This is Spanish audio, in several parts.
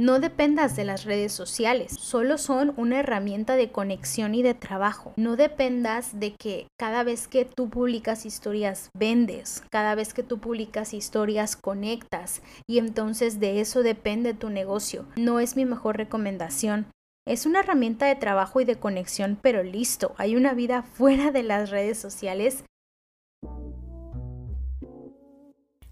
No dependas de las redes sociales, solo son una herramienta de conexión y de trabajo. No dependas de que cada vez que tú publicas historias vendes, cada vez que tú publicas historias conectas y entonces de eso depende tu negocio. No es mi mejor recomendación. Es una herramienta de trabajo y de conexión, pero listo, hay una vida fuera de las redes sociales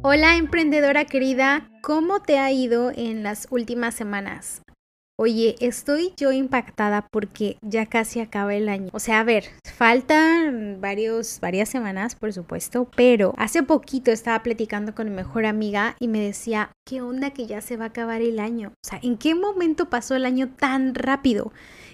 Hola emprendedora querida, ¿cómo te ha ido en las últimas semanas? Oye, estoy yo impactada porque ya casi acaba el año. O sea, a ver, faltan varios, varias semanas, por supuesto, pero hace poquito estaba platicando con mi mejor amiga y me decía, ¿qué onda que ya se va a acabar el año? O sea, ¿en qué momento pasó el año tan rápido?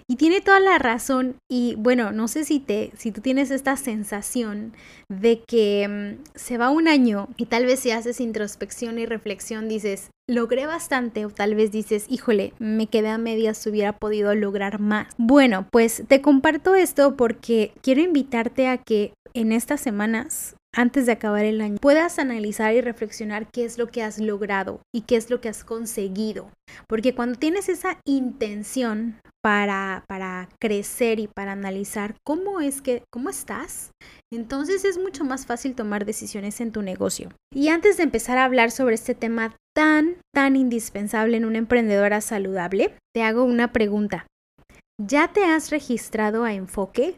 Y tiene toda la razón y bueno, no sé si te si tú tienes esta sensación de que mm, se va un año y tal vez si haces introspección y reflexión dices, logré bastante o tal vez dices, híjole, me quedé a medias, hubiera podido lograr más. Bueno, pues te comparto esto porque quiero invitarte a que en estas semanas antes de acabar el año, puedas analizar y reflexionar qué es lo que has logrado y qué es lo que has conseguido. Porque cuando tienes esa intención para, para crecer y para analizar cómo es que, cómo estás, entonces es mucho más fácil tomar decisiones en tu negocio. Y antes de empezar a hablar sobre este tema tan, tan indispensable en una emprendedora saludable, te hago una pregunta. ¿Ya te has registrado a Enfoque?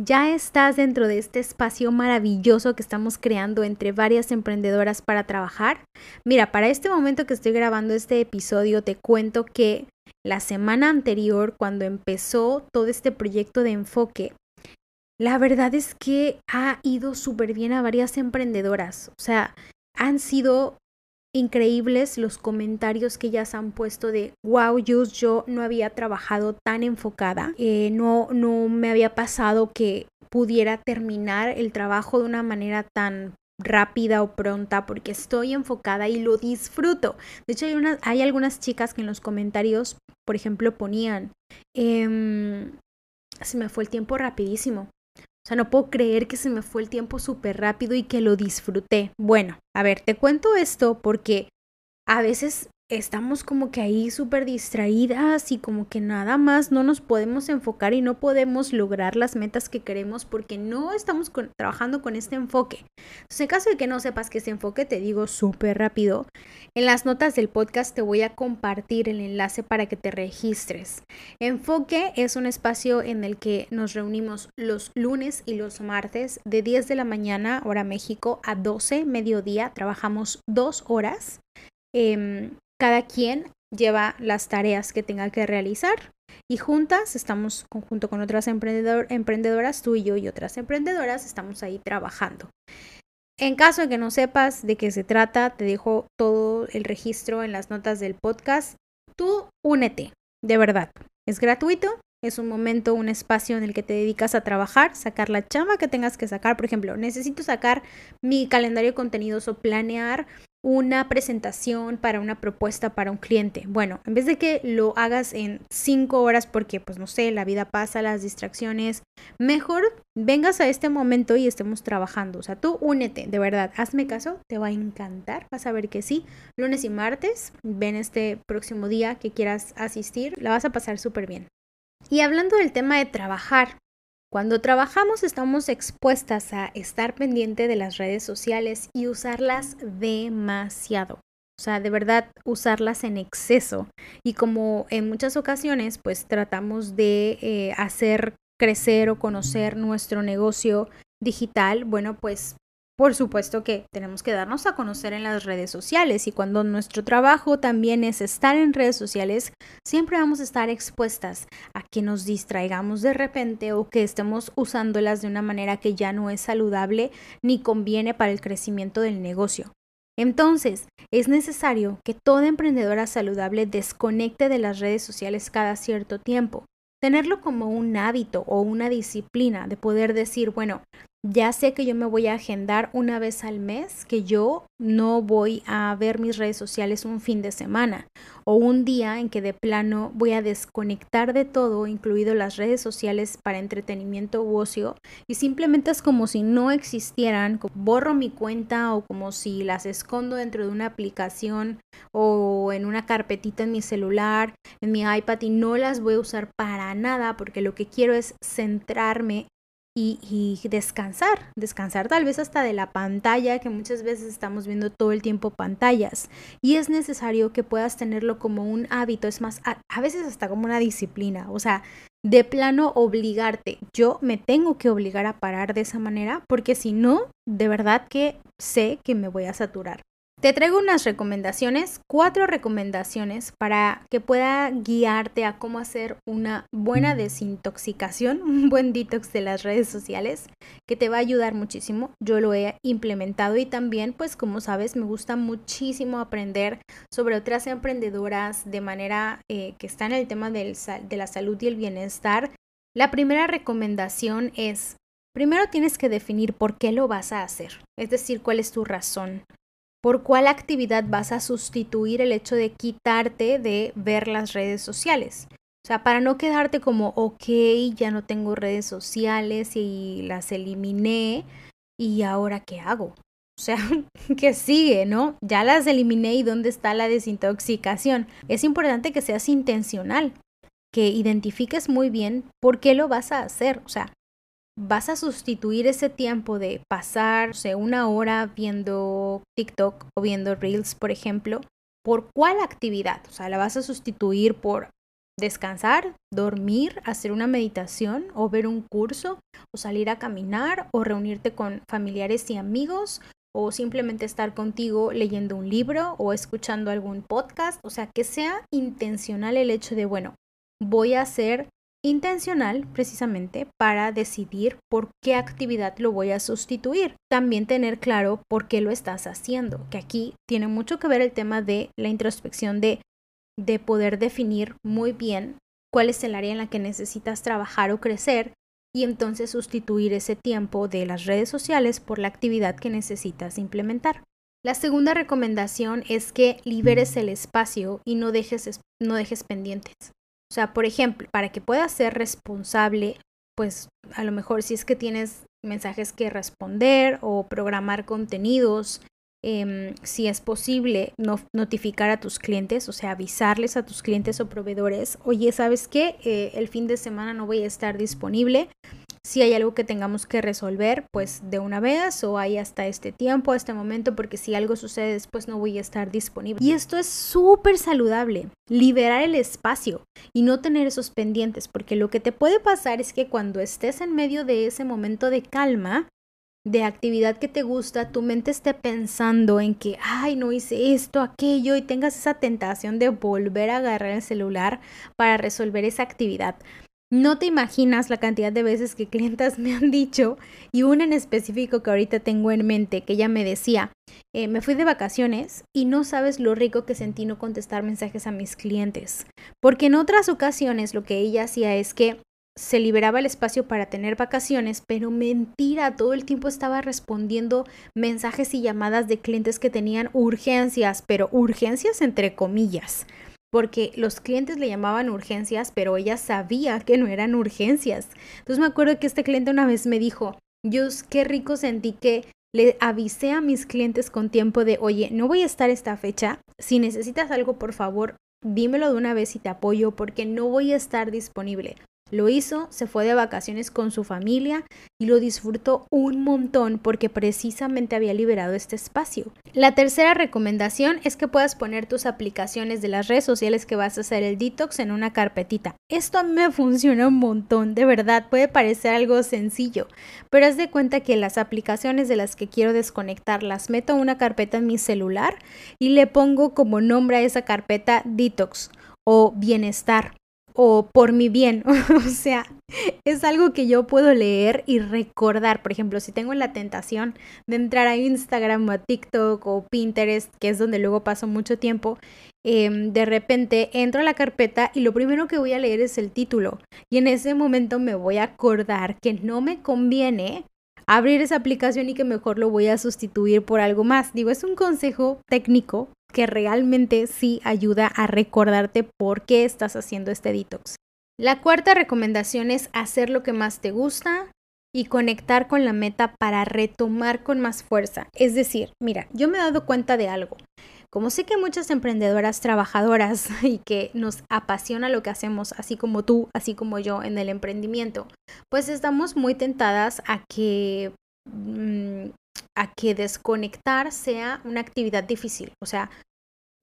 Ya estás dentro de este espacio maravilloso que estamos creando entre varias emprendedoras para trabajar. Mira, para este momento que estoy grabando este episodio, te cuento que la semana anterior, cuando empezó todo este proyecto de enfoque, la verdad es que ha ido súper bien a varias emprendedoras. O sea, han sido increíbles los comentarios que ellas han puesto de wow, yo no había trabajado tan enfocada, eh, no, no me había pasado que pudiera terminar el trabajo de una manera tan rápida o pronta porque estoy enfocada y lo disfruto. De hecho, hay, una, hay algunas chicas que en los comentarios, por ejemplo, ponían, em, se me fue el tiempo rapidísimo. O sea, no puedo creer que se me fue el tiempo súper rápido y que lo disfruté. Bueno, a ver, te cuento esto porque a veces estamos como que ahí súper distraídas y como que nada más no nos podemos enfocar y no podemos lograr las metas que queremos porque no estamos trabajando con este enfoque. Entonces, en caso de que no sepas que este enfoque, te digo súper rápido, en las notas del podcast te voy a compartir el enlace para que te registres. Enfoque es un espacio en el que nos reunimos los lunes y los martes de 10 de la mañana, hora México, a 12, mediodía. Trabajamos dos horas. Em, cada quien lleva las tareas que tenga que realizar y juntas estamos junto con otras emprendedoras, tú y yo y otras emprendedoras, estamos ahí trabajando. En caso de que no sepas de qué se trata, te dejo todo el registro en las notas del podcast. Tú únete, de verdad. Es gratuito, es un momento, un espacio en el que te dedicas a trabajar, sacar la chamba que tengas que sacar. Por ejemplo, necesito sacar mi calendario de contenidos o planear una presentación para una propuesta para un cliente. Bueno, en vez de que lo hagas en cinco horas porque, pues no sé, la vida pasa, las distracciones, mejor vengas a este momento y estemos trabajando. O sea, tú únete, de verdad, hazme caso, te va a encantar, vas a ver que sí. Lunes y martes, ven este próximo día que quieras asistir, la vas a pasar súper bien. Y hablando del tema de trabajar, cuando trabajamos estamos expuestas a estar pendiente de las redes sociales y usarlas demasiado. O sea, de verdad usarlas en exceso. Y como en muchas ocasiones, pues tratamos de eh, hacer crecer o conocer nuestro negocio digital, bueno, pues por supuesto que tenemos que darnos a conocer en las redes sociales y cuando nuestro trabajo también es estar en redes sociales, siempre vamos a estar expuestas a que nos distraigamos de repente o que estemos usándolas de una manera que ya no es saludable ni conviene para el crecimiento del negocio. Entonces, es necesario que toda emprendedora saludable desconecte de las redes sociales cada cierto tiempo. Tenerlo como un hábito o una disciplina de poder decir, bueno, ya sé que yo me voy a agendar una vez al mes, que yo no voy a ver mis redes sociales un fin de semana o un día en que de plano voy a desconectar de todo, incluido las redes sociales para entretenimiento u ocio, y simplemente es como si no existieran, borro mi cuenta o como si las escondo dentro de una aplicación o en una carpetita en mi celular, en mi iPad y no las voy a usar para nada porque lo que quiero es centrarme y, descansar, descansar tal vez hasta de la pantalla, que muchas veces estamos viendo todo el tiempo pantallas. Y es necesario que puedas tenerlo como un hábito, es más, a, a veces hasta como una disciplina, o sea, de plano obligarte. Yo me tengo que obligar a parar de esa manera, porque si no, de verdad que sé que me voy a saturar. Te traigo unas recomendaciones, cuatro recomendaciones para que pueda guiarte a cómo hacer una buena desintoxicación, un buen detox de las redes sociales, que te va a ayudar muchísimo. Yo lo he implementado y también, pues como sabes, me gusta muchísimo aprender sobre otras emprendedoras de manera eh, que está en el tema del, de la salud y el bienestar. La primera recomendación es, primero tienes que definir por qué lo vas a hacer, es decir, cuál es tu razón por cuál actividad vas a sustituir el hecho de quitarte de ver las redes sociales. O sea, para no quedarte como, ok, ya no tengo redes sociales y las eliminé y ahora qué hago. O sea, ¿qué sigue, no? Ya las eliminé y dónde está la desintoxicación. Es importante que seas intencional, que identifiques muy bien por qué lo vas a hacer. O sea, vas a sustituir ese tiempo de pasar una hora viendo TikTok o viendo Reels, por ejemplo, por cuál actividad? O sea, la vas a sustituir por descansar, dormir, hacer una meditación o ver un curso o salir a caminar o reunirte con familiares y amigos o simplemente estar contigo leyendo un libro o escuchando algún podcast. O sea, que sea intencional el hecho de, bueno, voy a hacer intencional precisamente para decidir por qué actividad lo voy a sustituir. También tener claro por qué lo estás haciendo, que aquí tiene mucho que ver el tema de la introspección de, de poder definir muy bien cuál es el área en la que necesitas trabajar o crecer y entonces sustituir ese tiempo de las redes sociales por la actividad que necesitas implementar. La segunda recomendación es que liberes el espacio y no dejes, no dejes pendientes. O sea, por ejemplo, para que puedas ser responsable, pues a lo mejor si es que tienes mensajes que responder o programar contenidos, em, si es posible no, notificar a tus clientes, o sea, avisarles a tus clientes o proveedores, oye, ¿sabes qué? Eh, el fin de semana no voy a estar disponible si hay algo que tengamos que resolver, pues de una vez o hay hasta este tiempo, este momento, porque si algo sucede después no voy a estar disponible. Y esto es súper saludable, liberar el espacio y no tener esos pendientes, porque lo que te puede pasar es que cuando estés en medio de ese momento de calma, de actividad que te gusta, tu mente esté pensando en que, ay, no hice esto, aquello, y tengas esa tentación de volver a agarrar el celular para resolver esa actividad. No te imaginas la cantidad de veces que clientas me han dicho, y una en específico que ahorita tengo en mente, que ella me decía, eh, me fui de vacaciones y no sabes lo rico que sentí no contestar mensajes a mis clientes. Porque en otras ocasiones lo que ella hacía es que se liberaba el espacio para tener vacaciones, pero mentira, todo el tiempo estaba respondiendo mensajes y llamadas de clientes que tenían urgencias, pero urgencias entre comillas porque los clientes le llamaban urgencias, pero ella sabía que no eran urgencias. Entonces me acuerdo que este cliente una vez me dijo, Dios, qué rico sentí que le avisé a mis clientes con tiempo de, oye, no voy a estar esta fecha, si necesitas algo, por favor, dímelo de una vez y te apoyo porque no voy a estar disponible. Lo hizo, se fue de vacaciones con su familia y lo disfrutó un montón porque precisamente había liberado este espacio. La tercera recomendación es que puedas poner tus aplicaciones de las redes sociales que vas a hacer el detox en una carpetita. Esto a mí me funciona un montón, de verdad, puede parecer algo sencillo, pero haz de cuenta que las aplicaciones de las que quiero desconectar las meto en una carpeta en mi celular y le pongo como nombre a esa carpeta detox o bienestar o por mi bien. o sea, es algo que yo puedo leer y recordar. Por ejemplo, si tengo la tentación de entrar a Instagram o a TikTok o Pinterest, que es donde luego paso mucho tiempo, em, de repente entro a la carpeta y lo primero que voy a leer es el título. Y en ese momento me voy a acordar que no me conviene abrir esa aplicación y que mejor lo voy a sustituir por algo más. Digo, es un consejo técnico que realmente sí ayuda a recordarte por qué estás haciendo este detox. La cuarta recomendación es hacer lo que más te gusta y conectar con la meta para retomar con más fuerza. Es decir, mira, yo me he dado cuenta de algo. Como sé que muchas emprendedoras trabajadoras y que nos apasiona lo que hacemos, así como tú, así como yo en el emprendimiento, pues estamos muy tentadas a que mm, a que desconectar sea una actividad difícil. O sea,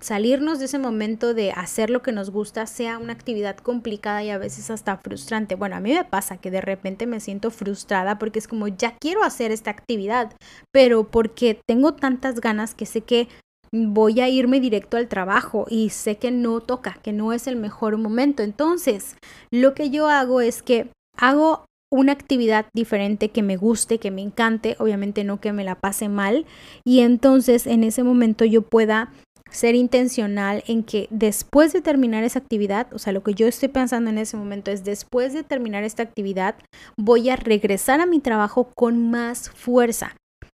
salirnos de ese momento de hacer lo que nos gusta sea una actividad complicada y a veces hasta frustrante. Bueno, a mí me pasa que de repente me siento frustrada porque es como ya quiero hacer esta actividad, pero porque tengo tantas ganas que sé que voy a irme directo al trabajo y sé que no toca, que no es el mejor momento. Entonces, lo que yo hago es que hago una actividad diferente que me guste, que me encante, obviamente no que me la pase mal y entonces en ese momento yo pueda ser intencional en que después de terminar esa actividad, o sea, lo que yo estoy pensando en ese momento es después de terminar esta actividad, voy a regresar a mi trabajo con más fuerza.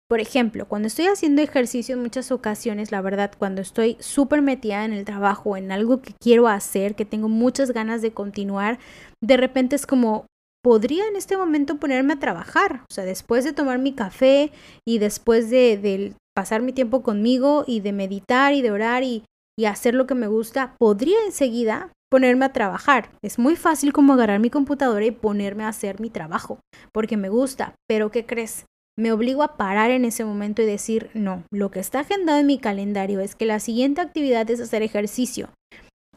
Por ejemplo, cuando estoy haciendo ejercicio en muchas ocasiones, la verdad, cuando estoy súper metida en el trabajo, en algo que quiero hacer, que tengo muchas ganas de continuar, de repente es como, podría en este momento ponerme a trabajar. O sea, después de tomar mi café y después de, pasar mi tiempo conmigo y de meditar y de orar y, y hacer lo que me gusta, podría enseguida ponerme a trabajar. Es muy fácil como agarrar mi computadora y ponerme a hacer mi trabajo, porque me gusta. Pero ¿qué crees? Me obligo a parar en ese momento y decir, no, lo que está agendado en mi calendario es que la siguiente actividad es hacer ejercicio.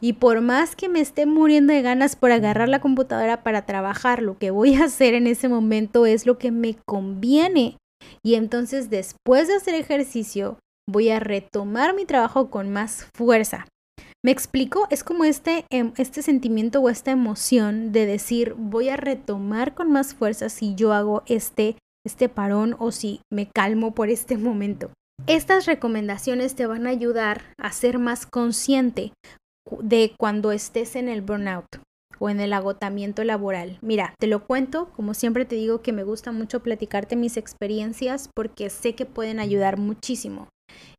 Y por más que me esté muriendo de ganas por agarrar la computadora para trabajar, lo que voy a hacer en ese momento es lo que me conviene. Y entonces después de hacer ejercicio, voy a retomar mi trabajo con más fuerza. ¿Me explico? Es como este, em, este sentimiento o esta emoción de decir voy a retomar con más fuerza si yo hago este, este parón o si me calmo por este momento. Estas recomendaciones te van a ayudar a ser más consciente de cuando estés en el burnout o en el agotamiento laboral. Mira, te lo cuento, como siempre te digo que me gusta mucho platicarte mis experiencias porque sé que pueden ayudar muchísimo.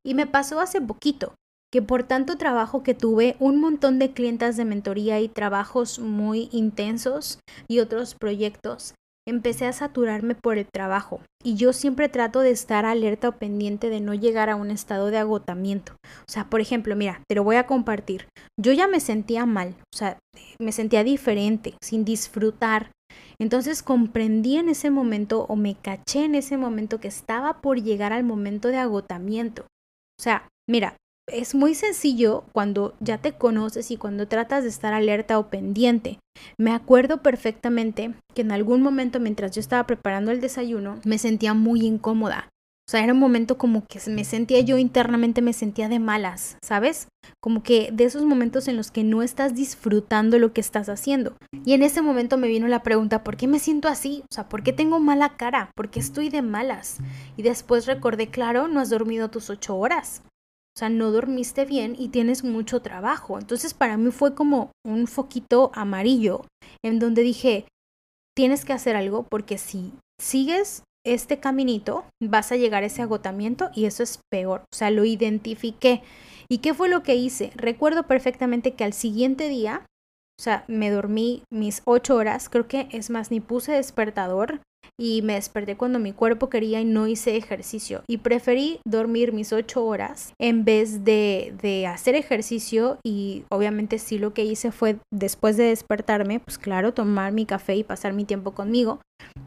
Y me pasó hace poquito que por tanto trabajo que tuve, un montón de clientas de mentoría y trabajos muy intensos y otros proyectos, empecé a saturarme por el trabajo y yo siempre trato de estar alerta o pendiente de no llegar a un estado de agotamiento. O sea, por ejemplo, mira, te lo voy a compartir. Yo ya me sentía mal, o sea, me sentía diferente, sin disfrutar. Entonces comprendí en ese momento o me caché en ese momento que estaba por llegar al momento de agotamiento. O sea, mira, es muy sencillo cuando ya te conoces y cuando tratas de estar alerta o pendiente. Me acuerdo perfectamente que en algún momento mientras yo estaba preparando el desayuno me sentía muy incómoda. O sea, era un momento como que me sentía yo internamente, me sentía de malas, ¿sabes? Como que de esos momentos en los que no estás disfrutando lo que estás haciendo. Y en ese momento me vino la pregunta, ¿por qué me siento así? O sea, ¿por qué tengo mala cara? ¿Por qué estoy de malas? Y después recordé, claro, no has dormido tus ocho horas. O sea, no dormiste bien y tienes mucho trabajo. Entonces para mí fue como un foquito amarillo en donde dije, tienes que hacer algo porque si sigues este caminito vas a llegar a ese agotamiento y eso es peor. O sea, lo identifiqué. ¿Y qué fue lo que hice? Recuerdo perfectamente que al siguiente día, o sea, me dormí mis ocho horas, creo que es más, ni puse despertador, y me desperté cuando mi cuerpo quería y no hice ejercicio. Y preferí dormir mis ocho horas en vez de, de hacer ejercicio y obviamente sí lo que hice fue después de despertarme, pues claro, tomar mi café y pasar mi tiempo conmigo.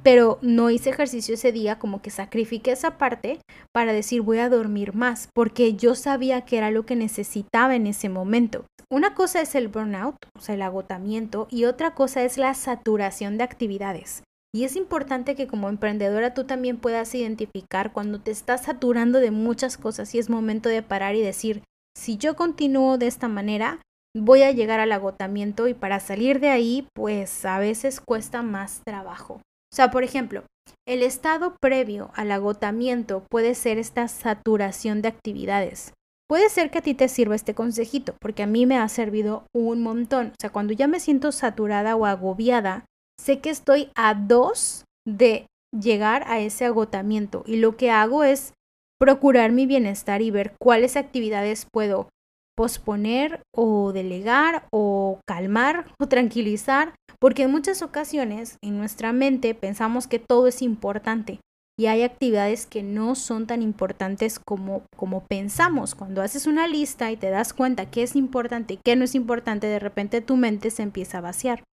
Pero no hice ejercicio ese día, como que sacrifiqué esa parte para decir voy a dormir más, porque yo sabía que era lo que necesitaba en ese momento. Una cosa es el burnout, o sea, el agotamiento, y otra cosa es la saturación de actividades. Y es importante que como emprendedora tú también puedas identificar cuando te estás saturando de muchas cosas y es momento de parar y decir, si yo continúo de esta manera, voy a llegar al agotamiento y para salir de ahí, pues a veces cuesta más trabajo. O sea, por ejemplo, el estado previo al agotamiento puede ser esta saturación de actividades. Puede ser que a ti te sirva este consejito, porque a mí me ha servido un montón. O sea, cuando ya me siento saturada o agobiada, sé que estoy a dos de llegar a ese agotamiento y lo que hago es procurar mi bienestar y ver cuáles actividades puedo posponer o delegar o calmar o tranquilizar, porque en muchas ocasiones en nuestra mente pensamos que todo es importante y hay actividades que no son tan importantes como, como pensamos. Cuando haces una lista y te das cuenta qué es importante y qué no es importante, de repente tu mente se empieza a vaciar.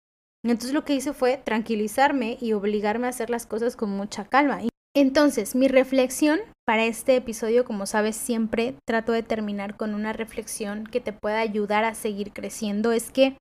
Entonces lo que hice fue tranquilizarme y obligarme a hacer las cosas con mucha calma. Entonces, mi reflexión para este episodio, como sabes, siempre trato de terminar con una reflexión que te pueda ayudar a seguir creciendo, es que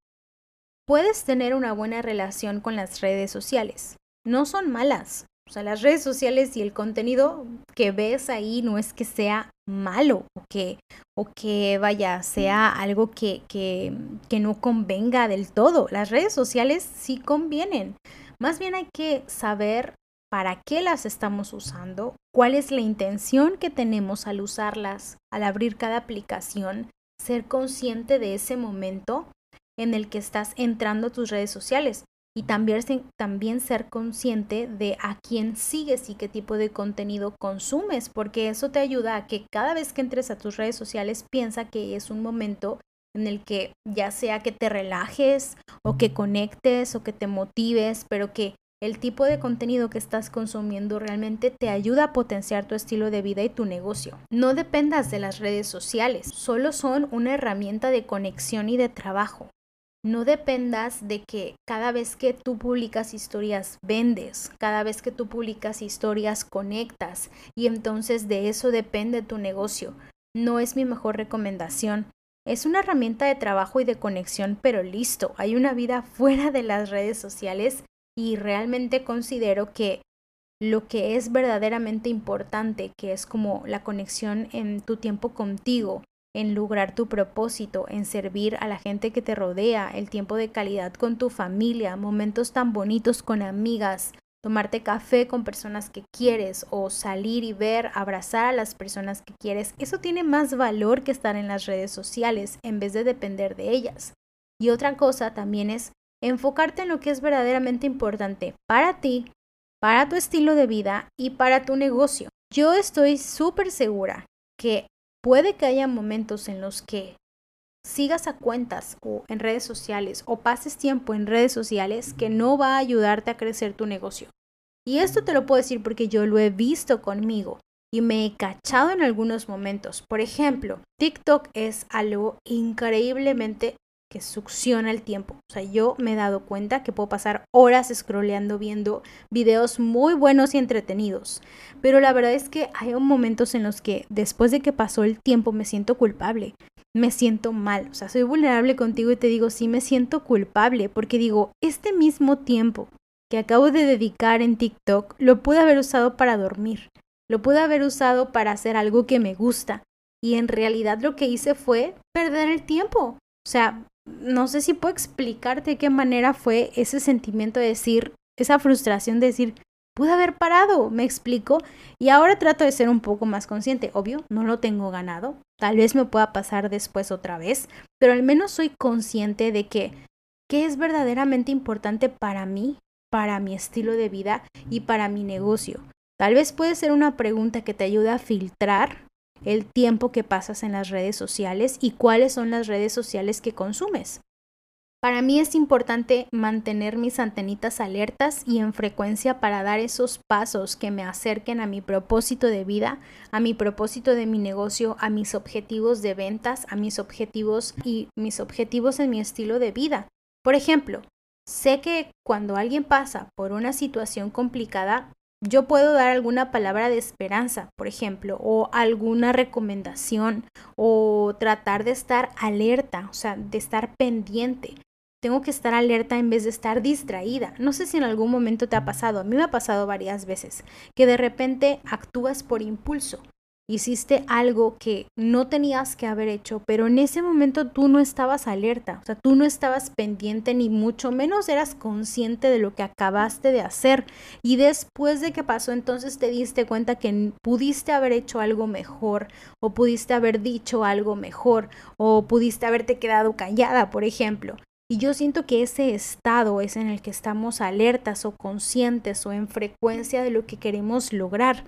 puedes tener una buena relación con las redes sociales. No son malas. O sea, las redes sociales y el contenido que ves ahí no es que sea malo o que, o que vaya, sea algo que, que, que no convenga del todo. Las redes sociales sí convienen. Más bien hay que saber para qué las estamos usando, cuál es la intención que tenemos al usarlas, al abrir cada aplicación, ser consciente de ese momento en el que estás entrando a tus redes sociales y también, también ser consciente de a quién sigues y qué tipo de contenido consumes, porque eso te ayuda a que cada vez que entres a tus redes sociales piensa que es un momento en el que ya sea que te relajes o que conectes o que te motives, pero que el tipo de contenido que estás consumiendo realmente te ayuda a potenciar tu estilo de vida y tu negocio. No dependas de las redes sociales, solo son una herramienta de conexión y de trabajo. No dependas de que cada vez que tú publicas historias vendes, cada vez que tú publicas historias conectas y entonces de eso depende tu negocio. No es mi mejor recomendación. Es una herramienta de trabajo y de conexión, pero listo, hay una vida fuera de las redes sociales y realmente considero que lo que es verdaderamente importante, que es como la conexión en tu tiempo contigo, en lograr tu propósito, en servir a la gente que te rodea, el tiempo de calidad con tu familia, momentos tan bonitos con amigas, tomarte café con personas que quieres o salir y ver, abrazar a las personas que quieres, eso tiene más valor que estar en las redes sociales en vez de depender de ellas. Y otra cosa también es enfocarte en lo que es verdaderamente importante para ti, para tu estilo de vida y para tu negocio. Yo estoy súper segura que puede que haya momentos en los que sigas a cuentas o en redes sociales o pases tiempo en redes sociales que no va a ayudarte a crecer tu negocio. Y esto te lo puedo decir porque yo lo he visto conmigo y me he cachado en algunos momentos. Por ejemplo, TikTok es algo increíblemente que succiona el tiempo. O sea, yo me he dado cuenta que puedo pasar horas scrolleando viendo videos muy buenos y entretenidos. Pero la verdad es que hay momentos en los que después de que pasó el tiempo me siento culpable. Me siento mal, o sea, soy vulnerable contigo y te digo, sí me siento culpable porque digo, este mismo tiempo que acabo de dedicar en TikTok lo pude haber usado para dormir, lo pude haber usado para hacer algo que me gusta y en realidad lo que hice fue perder el tiempo. O sea, no sé si puedo explicarte de qué manera fue ese sentimiento de decir, esa frustración de decir, pude haber parado, me explico, y ahora trato de ser un poco más consciente, obvio, no lo tengo ganado, tal vez me pueda pasar después otra vez, pero al menos soy consciente de que qué es verdaderamente importante para mí, para mi estilo de vida y para mi negocio. Tal vez puede ser una pregunta que te ayude a filtrar el tiempo que pasas en las redes sociales y cuáles son las redes sociales que consumes. Para mí es importante mantener mis antenitas alertas y en frecuencia para dar esos pasos que me acerquen a mi propósito de vida, a mi propósito de mi negocio, a mis objetivos de ventas, a mis objetivos y mis objetivos en mi estilo de vida. Por ejemplo, sé que cuando alguien pasa por una situación complicada, yo puedo dar alguna palabra de esperanza, por ejemplo, o alguna recomendación, o tratar de estar alerta, o sea, de estar pendiente. Tengo que estar alerta en vez de estar distraída. No sé si en algún momento te ha pasado, a mí me ha pasado varias veces, que de repente actúas por impulso. Hiciste algo que no tenías que haber hecho, pero en ese momento tú no estabas alerta, o sea, tú no estabas pendiente ni mucho menos eras consciente de lo que acabaste de hacer y después de que pasó entonces te diste cuenta que pudiste haber hecho algo mejor o pudiste haber dicho algo mejor o pudiste haberte quedado callada, por ejemplo. Y yo siento que ese estado es en el que estamos alertas o conscientes o en frecuencia de lo que queremos lograr.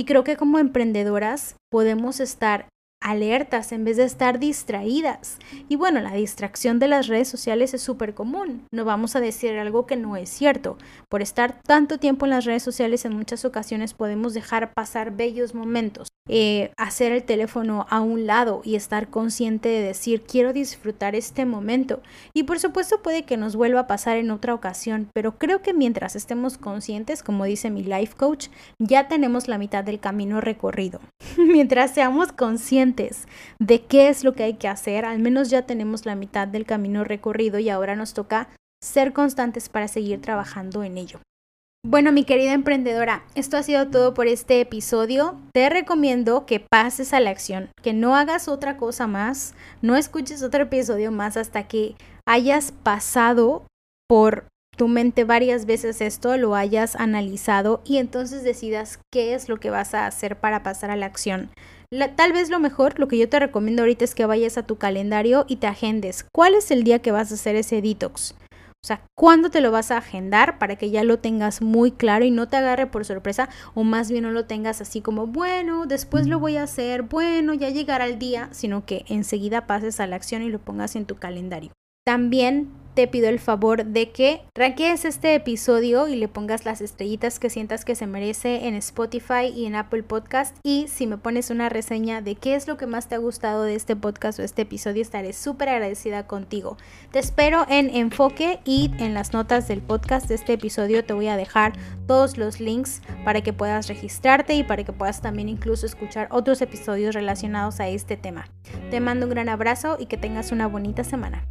Y creo que como emprendedoras podemos estar alertas en vez de estar distraídas. Y bueno, la distracción de las redes sociales es súper común. No vamos a decir algo que no es cierto. Por estar tanto tiempo en las redes sociales en muchas ocasiones podemos dejar pasar bellos momentos. Eh, hacer el teléfono a un lado y estar consciente de decir quiero disfrutar este momento. Y por supuesto puede que nos vuelva a pasar en otra ocasión, pero creo que mientras estemos conscientes, como dice mi life coach, ya tenemos la mitad del camino recorrido. mientras seamos conscientes de qué es lo que hay que hacer, al menos ya tenemos la mitad del camino recorrido y ahora nos toca ser constantes para seguir trabajando en ello. Bueno, mi querida emprendedora, esto ha sido todo por este episodio. Te recomiendo que pases a la acción, que no hagas otra cosa más, no escuches otro episodio más hasta que hayas pasado por tu mente varias veces esto, lo hayas analizado y entonces decidas qué es lo que vas a hacer para pasar a la acción. Tal vez lo mejor, lo que yo te recomiendo ahorita es que vayas a tu calendario y te agendes. ¿Cuál es el día que vas a hacer ese detox? O sea, ¿cuándo te lo vas a agendar para que ya lo tengas muy claro y no te agarre por sorpresa o más bien no lo tengas así como, bueno, después lo voy a hacer, bueno, ya llegará el día, sino que enseguida pases a la acción y lo pongas en tu calendario. También te pido el favor de que ranquees este episodio y le pongas las estrellitas que sientas que se merece en Spotify y en Apple Podcast. Y si me pones una reseña de qué es lo que más te ha gustado de este podcast o este episodio, estaré súper agradecida contigo. Te espero en Enfoque y en las notas del podcast de este episodio te voy a dejar todos los links para que puedas registrarte y para que puedas también incluso escuchar otros episodios relacionados a este tema. Te mando un gran abrazo y que tengas una bonita semana.